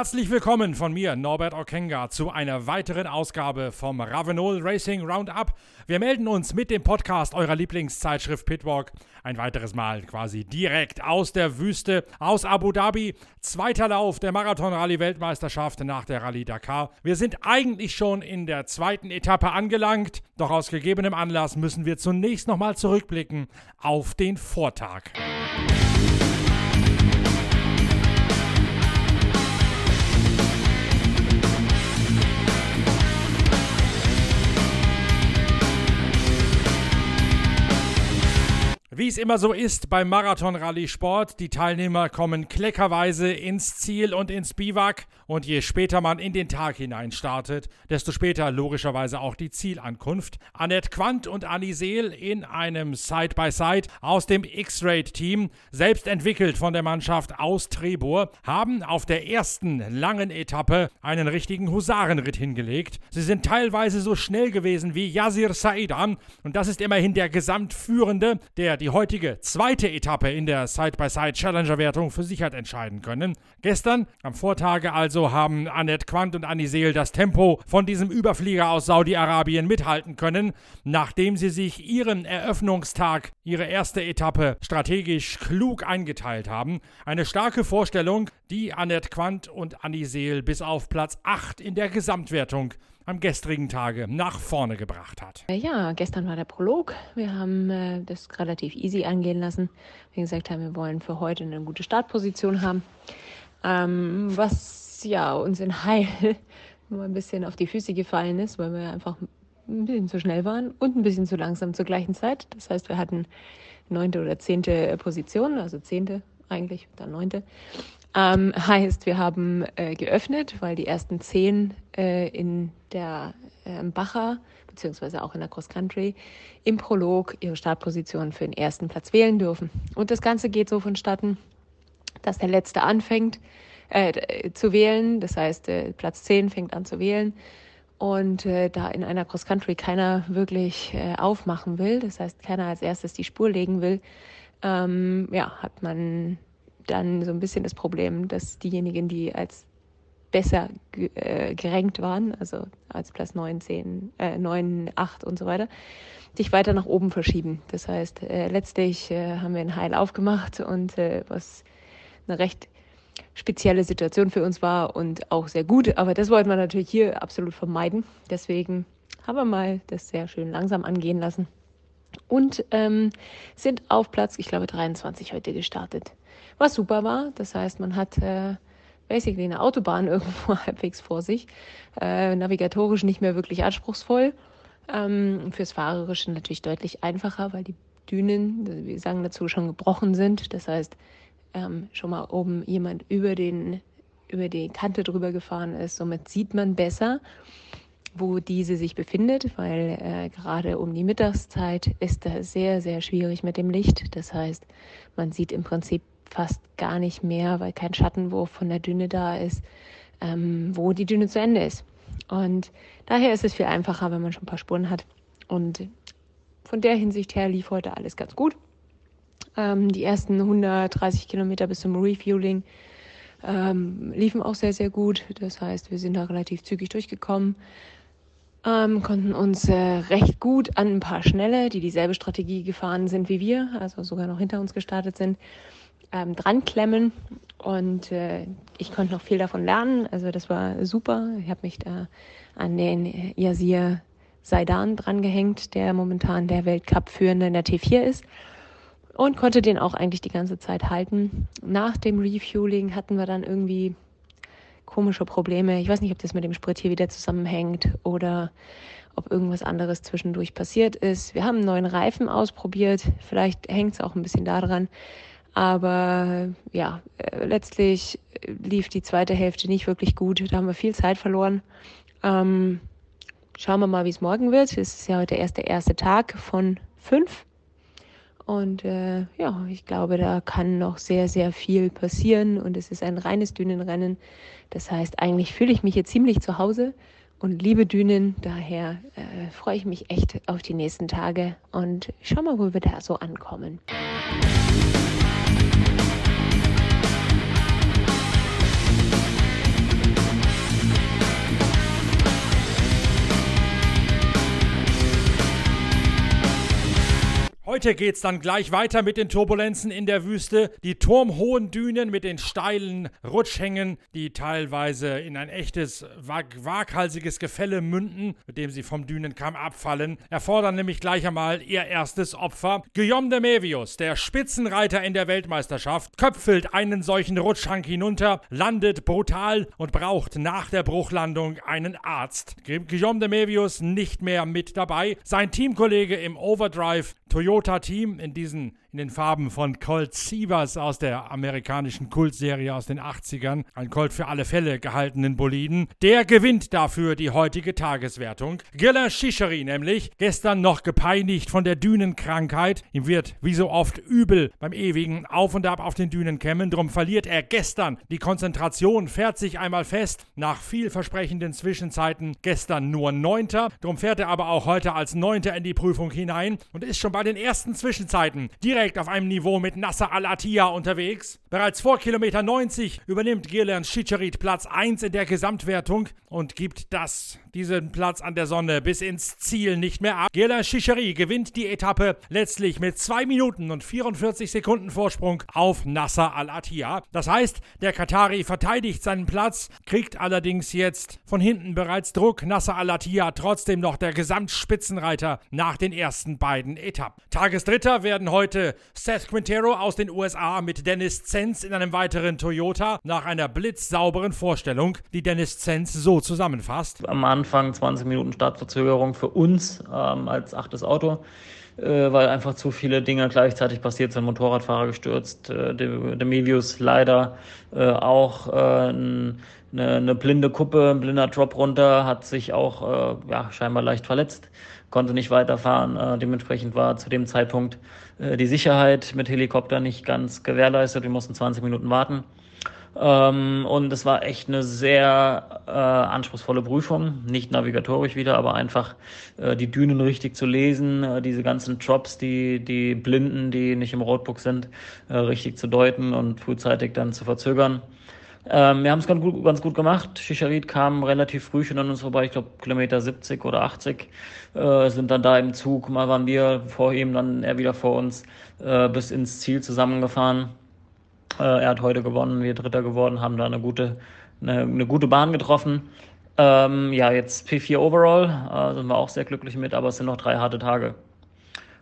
Herzlich willkommen von mir, Norbert Okenga, zu einer weiteren Ausgabe vom Ravenol Racing Roundup. Wir melden uns mit dem Podcast eurer Lieblingszeitschrift Pitwalk ein weiteres Mal quasi direkt aus der Wüste, aus Abu Dhabi. Zweiter Lauf der Marathon-Rallye-Weltmeisterschaft nach der Rallye Dakar. Wir sind eigentlich schon in der zweiten Etappe angelangt, doch aus gegebenem Anlass müssen wir zunächst nochmal zurückblicken auf den Vortag. Wie es immer so ist beim Marathon-Rallye-Sport, die Teilnehmer kommen kleckerweise ins Ziel und ins Biwak und je später man in den Tag hinein startet, desto später logischerweise auch die Zielankunft. Annette Quandt und Annie Seel in einem Side-by-Side -Side aus dem X-Raid-Team, selbst entwickelt von der Mannschaft aus Trebur, haben auf der ersten langen Etappe einen richtigen Husarenritt hingelegt. Sie sind teilweise so schnell gewesen wie Yazir Saidan und das ist immerhin der Gesamtführende, der die heutige zweite Etappe in der Side-by-Side-Challenger-Wertung für sich hat entscheiden können. Gestern, am Vortage also, haben Annette Quandt und Annie Seel das Tempo von diesem Überflieger aus Saudi-Arabien mithalten können, nachdem sie sich ihren Eröffnungstag, ihre erste Etappe, strategisch klug eingeteilt haben. Eine starke Vorstellung, die Annette Quandt und Annie Seel bis auf Platz 8 in der Gesamtwertung am gestrigen Tage nach vorne gebracht hat. Äh, ja, gestern war der Prolog. Wir haben äh, das relativ easy angehen lassen. Wie gesagt haben, wir wollen für heute eine gute Startposition haben. Ähm, was ja uns in Heil nur ein bisschen auf die Füße gefallen ist, weil wir einfach ein bisschen zu schnell waren und ein bisschen zu langsam zur gleichen Zeit. Das heißt, wir hatten neunte oder zehnte Position, also zehnte eigentlich, dann neunte. Ähm, heißt, wir haben äh, geöffnet, weil die ersten zehn äh, in der äh, Bacher beziehungsweise auch in der Cross Country im Prolog ihre Startposition für den ersten Platz wählen dürfen. Und das Ganze geht so vonstatten, dass der Letzte anfängt äh, zu wählen. Das heißt, äh, Platz 10 fängt an zu wählen. Und äh, da in einer Cross Country keiner wirklich äh, aufmachen will, das heißt, keiner als erstes die Spur legen will, ähm, ja, hat man dann so ein bisschen das Problem, dass diejenigen, die als besser äh, gerankt waren, also als Platz 9, 10, äh, 9, 8 und so weiter, sich weiter nach oben verschieben. Das heißt, äh, letztlich äh, haben wir ein Heil aufgemacht und äh, was eine recht spezielle Situation für uns war und auch sehr gut. Aber das wollten wir natürlich hier absolut vermeiden. Deswegen haben wir mal das sehr schön langsam angehen lassen und ähm, sind auf Platz, ich glaube, 23 heute gestartet was super war. Das heißt, man hat äh, basically eine Autobahn irgendwo halbwegs vor sich, äh, navigatorisch nicht mehr wirklich anspruchsvoll. Ähm, fürs Fahrerische natürlich deutlich einfacher, weil die Dünen, wir sagen dazu, schon gebrochen sind. Das heißt, ähm, schon mal oben jemand über den über die Kante drüber gefahren ist. Somit sieht man besser, wo diese sich befindet, weil äh, gerade um die Mittagszeit ist da sehr, sehr schwierig mit dem Licht. Das heißt, man sieht im Prinzip fast gar nicht mehr, weil kein Schattenwurf von der Düne da ist, ähm, wo die Düne zu Ende ist. Und daher ist es viel einfacher, wenn man schon ein paar Spuren hat. Und von der Hinsicht her lief heute alles ganz gut. Ähm, die ersten 130 Kilometer bis zum Refueling ähm, liefen auch sehr, sehr gut. Das heißt, wir sind da relativ zügig durchgekommen. Ähm, konnten uns äh, recht gut an ein paar Schnelle, die dieselbe Strategie gefahren sind wie wir, also sogar noch hinter uns gestartet sind, ähm, dran klemmen. Und äh, ich konnte noch viel davon lernen. Also das war super. Ich habe mich da an den Yasir Saidan drangehängt, der momentan der Weltcup-Führende in der T4 ist. Und konnte den auch eigentlich die ganze Zeit halten. Nach dem Refueling hatten wir dann irgendwie komische Probleme. Ich weiß nicht, ob das mit dem Sprit hier wieder zusammenhängt oder ob irgendwas anderes zwischendurch passiert ist. Wir haben einen neuen Reifen ausprobiert. Vielleicht hängt es auch ein bisschen daran, aber ja, äh, letztlich lief die zweite Hälfte nicht wirklich gut. Da haben wir viel Zeit verloren. Ähm, schauen wir mal, wie es morgen wird. Es ist ja heute erst der erste Tag von fünf. Und äh, ja, ich glaube, da kann noch sehr, sehr viel passieren. Und es ist ein reines Dünenrennen. Das heißt, eigentlich fühle ich mich hier ziemlich zu Hause und liebe Dünen. Daher äh, freue ich mich echt auf die nächsten Tage und schau mal, wo wir da so ankommen. Heute geht's dann gleich weiter mit den Turbulenzen in der Wüste. Die turmhohen Dünen mit den steilen Rutschhängen, die teilweise in ein echtes wag waghalsiges Gefälle münden, mit dem sie vom Dünenkamm abfallen, erfordern nämlich gleich einmal ihr erstes Opfer. Guillaume de Mevius, der Spitzenreiter in der Weltmeisterschaft, köpfelt einen solchen Rutschhang hinunter, landet brutal und braucht nach der Bruchlandung einen Arzt. Guillaume de Mevius nicht mehr mit dabei. Sein Teamkollege im Overdrive Toyota Team in diesen in den Farben von Colt Sievers aus der amerikanischen Kultserie aus den 80ern, ein Colt für alle Fälle gehaltenen Boliden, der gewinnt dafür die heutige Tageswertung. Giller Shisheri nämlich, gestern noch gepeinigt von der Dünenkrankheit, ihm wird wie so oft übel beim ewigen Auf und Ab auf den Dünenkämmen, drum verliert er gestern die Konzentration, fährt sich einmal fest, nach vielversprechenden Zwischenzeiten. Gestern nur Neunter, drum fährt er aber auch heute als Neunter in die Prüfung hinein und ist schon bei den ersten Zwischenzeiten direkt auf einem Niveau mit Nasser Al-Attiyah unterwegs. Bereits vor Kilometer 90 übernimmt Gillian Schicherit Platz 1 in der Gesamtwertung und gibt das, diesen Platz an der Sonne bis ins Ziel nicht mehr ab. Gillian Schicheri gewinnt die Etappe letztlich mit 2 Minuten und 44 Sekunden Vorsprung auf Nasser Al-Attiyah. Das heißt, der Katari verteidigt seinen Platz, kriegt allerdings jetzt von hinten bereits Druck. Nasser Al-Attiyah trotzdem noch der Gesamtspitzenreiter nach den ersten beiden Etappen. Tagesdritter werden heute Seth Quintero aus den USA mit Dennis Zenz in einem weiteren Toyota nach einer blitzsauberen Vorstellung, die Dennis Zenz so zusammenfasst. Am Anfang 20 Minuten Startverzögerung für uns ähm, als achtes Auto äh, weil einfach zu viele Dinge gleichzeitig passiert sind. Motorradfahrer gestürzt, äh, der Mevius leider äh, auch äh, eine, eine blinde Kuppe, ein blinder Drop runter, hat sich auch äh, ja, scheinbar leicht verletzt, konnte nicht weiterfahren. Äh, dementsprechend war zu dem Zeitpunkt äh, die Sicherheit mit Helikopter nicht ganz gewährleistet. Wir mussten 20 Minuten warten. Ähm, und es war echt eine sehr äh, anspruchsvolle Prüfung, nicht navigatorisch wieder, aber einfach äh, die Dünen richtig zu lesen, äh, diese ganzen Drops, die, die Blinden, die nicht im Roadbook sind, äh, richtig zu deuten und frühzeitig dann zu verzögern. Ähm, wir haben es ganz gut, ganz gut gemacht. Shisharit kam relativ früh schon an uns vorbei, ich glaube Kilometer 70 oder 80, äh, sind dann da im Zug, mal waren wir vor ihm, dann er wieder vor uns, äh, bis ins Ziel zusammengefahren. Äh, er hat heute gewonnen, wir Dritter geworden, haben da eine gute, eine, eine gute Bahn getroffen. Ähm, ja, jetzt P4 Overall, äh, sind wir auch sehr glücklich mit, aber es sind noch drei harte Tage.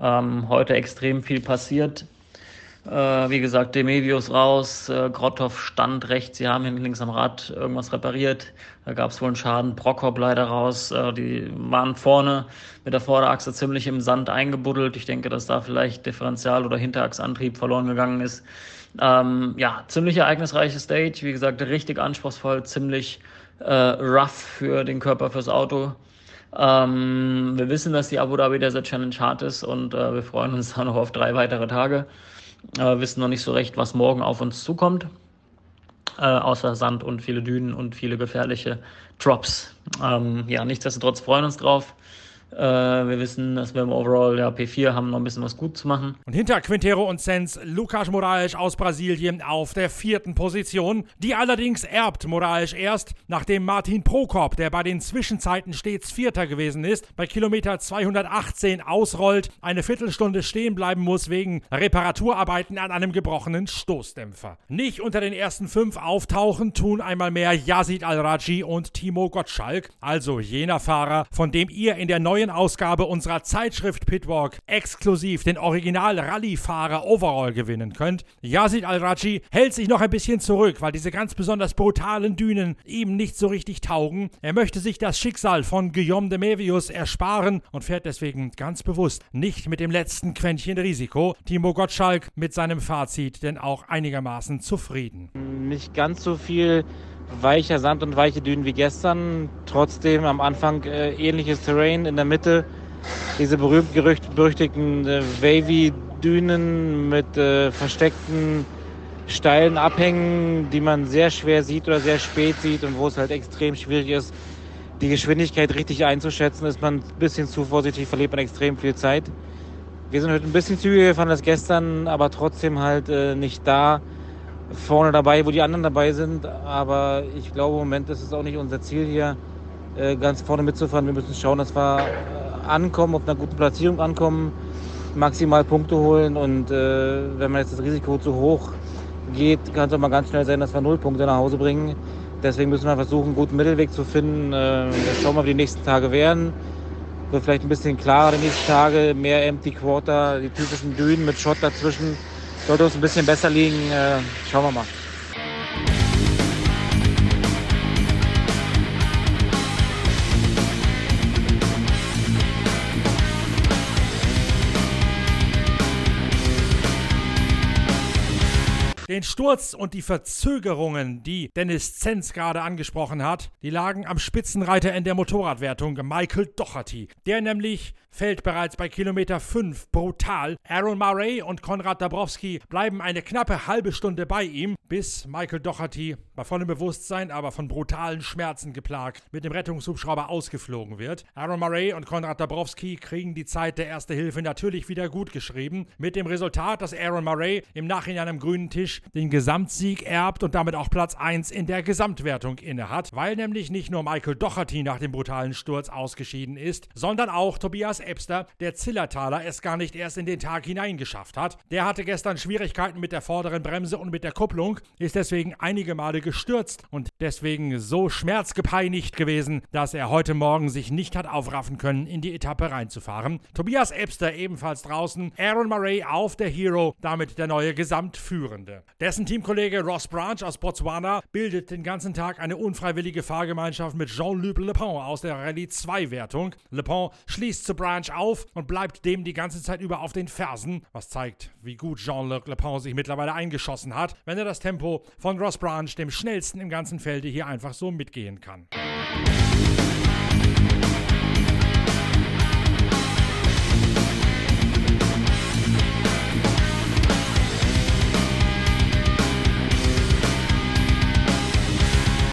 Ähm, heute extrem viel passiert. Äh, wie gesagt, Demevius raus, äh, Grottow stand rechts, sie haben hinten links am Rad irgendwas repariert. Da gab es wohl einen Schaden, Brockhoff leider raus. Äh, die waren vorne mit der Vorderachse ziemlich im Sand eingebuddelt. Ich denke, dass da vielleicht Differential- oder Hinterachsantrieb verloren gegangen ist. Ähm, ja, ziemlich ereignisreiche Stage, wie gesagt, richtig anspruchsvoll, ziemlich äh, rough für den Körper, fürs Auto. Ähm, wir wissen, dass die Abu Dhabi Desert Challenge hart ist und äh, wir freuen uns dann noch auf drei weitere Tage. Äh, wissen noch nicht so recht, was morgen auf uns zukommt. Äh, außer Sand und viele Dünen und viele gefährliche Drops. Ähm, ja, nichtsdestotrotz freuen uns drauf. Äh, wir wissen, dass wir im Overall ja, P4 haben noch ein bisschen was gut zu machen. Und hinter Quintero und Sens Lucas Moraes aus Brasilien auf der vierten Position. Die allerdings erbt Moraes erst, nachdem Martin Prokop, der bei den Zwischenzeiten stets Vierter gewesen ist, bei Kilometer 218 ausrollt, eine Viertelstunde stehen bleiben muss wegen Reparaturarbeiten an einem gebrochenen Stoßdämpfer. Nicht unter den ersten fünf auftauchen tun einmal mehr Yazid Al-Raji und Timo Gottschalk, also jener Fahrer, von dem ihr in der neuen neuen Ausgabe unserer Zeitschrift Pitwalk exklusiv den Original Rallye-Fahrer Overall gewinnen könnt. Yazid Al-Raji hält sich noch ein bisschen zurück, weil diese ganz besonders brutalen Dünen ihm nicht so richtig taugen. Er möchte sich das Schicksal von Guillaume de Mevius ersparen und fährt deswegen ganz bewusst nicht mit dem letzten Quäntchen Risiko. Timo Gottschalk mit seinem Fazit denn auch einigermaßen zufrieden. Nicht ganz so viel weicher Sand und weiche Dünen wie gestern. Trotzdem am Anfang äh, ähnliches Terrain in der Mitte. Diese berühmt-berüchtigten äh, Wavy-Dünen mit äh, versteckten steilen Abhängen, die man sehr schwer sieht oder sehr spät sieht und wo es halt extrem schwierig ist, die Geschwindigkeit richtig einzuschätzen. Ist man ein bisschen zu vorsichtig, verliert man extrem viel Zeit. Wir sind heute ein bisschen zügiger gefahren als gestern, aber trotzdem halt äh, nicht da, vorne dabei, wo die anderen dabei sind. Aber ich glaube, im Moment ist es auch nicht unser Ziel hier, äh, ganz vorne mitzufahren. Wir müssen schauen, dass wir äh, ankommen, auf einer guten Platzierung ankommen. maximal Punkte holen. Und äh, wenn man jetzt das Risiko zu hoch geht, kann es auch mal ganz schnell sein, dass wir null Punkte nach Hause bringen. Deswegen müssen wir versuchen, einen guten Mittelweg zu finden. Äh, schauen wir, wie die nächsten Tage werden. Wird vielleicht ein bisschen klarer die nächsten Tage, mehr Empty Quarter, die typischen Dünen mit Shot dazwischen. Sollte uns ein bisschen besser liegen. Äh, schauen wir mal. Den Sturz und die Verzögerungen, die Dennis Zenz gerade angesprochen hat, die lagen am Spitzenreiter in der Motorradwertung, Michael Docherty. Der nämlich fällt bereits bei Kilometer 5 brutal. Aaron Murray und Konrad Dabrowski bleiben eine knappe halbe Stunde bei ihm, bis Michael Docherty bei vollem Bewusstsein, aber von brutalen Schmerzen geplagt, mit dem Rettungshubschrauber ausgeflogen wird. Aaron Murray und Konrad Dabrowski kriegen die Zeit der Erste Hilfe natürlich wieder gut geschrieben, mit dem Resultat, dass Aaron Murray im Nachhinein am grünen Tisch den Gesamtsieg erbt und damit auch Platz 1 in der Gesamtwertung innehat, weil nämlich nicht nur Michael Docherty nach dem brutalen Sturz ausgeschieden ist, sondern auch Tobias Ebster, der Zillertaler, es gar nicht erst in den Tag hineingeschafft hat. Der hatte gestern Schwierigkeiten mit der vorderen Bremse und mit der Kupplung, ist deswegen einige Male gestürzt und deswegen so schmerzgepeinigt gewesen, dass er heute Morgen sich nicht hat aufraffen können, in die Etappe reinzufahren. Tobias Ebster ebenfalls draußen, Aaron Murray auf der Hero, damit der neue Gesamtführende. Dessen Teamkollege Ross Branch aus Botswana bildet den ganzen Tag eine unfreiwillige Fahrgemeinschaft mit Jean-Luc Le Pen aus der Rallye 2 Wertung. Le Pen schließt zu Branch Branch auf und bleibt dem die ganze Zeit über auf den Fersen, was zeigt, wie gut Jean-Luc Le Pen sich mittlerweile eingeschossen hat, wenn er das Tempo von Ross Branch, dem schnellsten im ganzen Felde, hier einfach so mitgehen kann.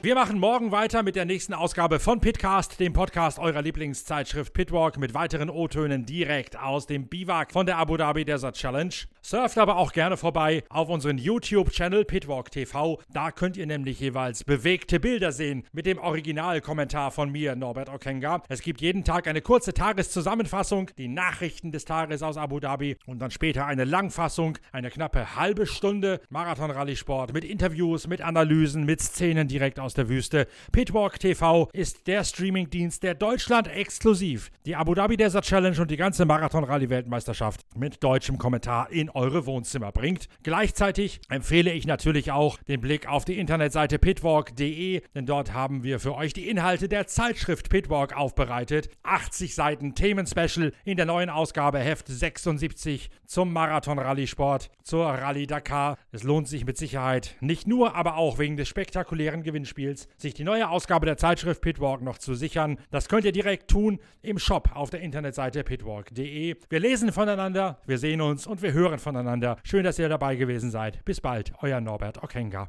Wir machen morgen weiter mit der nächsten Ausgabe von Pitcast, dem Podcast eurer Lieblingszeitschrift Pitwalk mit weiteren O-Tönen direkt aus dem Biwak von der Abu Dhabi Desert Challenge. Surft aber auch gerne vorbei auf unseren YouTube-Channel Pitwalk TV. Da könnt ihr nämlich jeweils bewegte Bilder sehen mit dem Originalkommentar von mir, Norbert Okenga. Es gibt jeden Tag eine kurze Tageszusammenfassung, die Nachrichten des Tages aus Abu Dhabi und dann später eine Langfassung, eine knappe halbe Stunde Marathon-Rallye-Sport mit Interviews, mit Analysen, mit Szenen direkt aus der Wüste. Pitwalk TV ist der Streamingdienst, der Deutschland exklusiv die Abu Dhabi Desert Challenge und die ganze Marathon-Rallye-Weltmeisterschaft mit deutschem Kommentar in eure Wohnzimmer bringt. Gleichzeitig empfehle ich natürlich auch den Blick auf die Internetseite pitwalk.de, denn dort haben wir für euch die Inhalte der Zeitschrift Pitwalk aufbereitet. 80 Seiten Themenspecial in der neuen Ausgabe Heft 76 zum Marathon-Rallye-Sport, zur Rallye Dakar. Es lohnt sich mit Sicherheit nicht nur, aber auch wegen des spektakulären Gewinnspiels, sich die neue Ausgabe der Zeitschrift Pitwalk noch zu sichern. Das könnt ihr direkt tun im Shop auf der Internetseite pitwalk.de. Wir lesen voneinander, wir sehen uns und wir hören voneinander. Schön, dass ihr dabei gewesen seid. Bis bald, euer Norbert Okenga.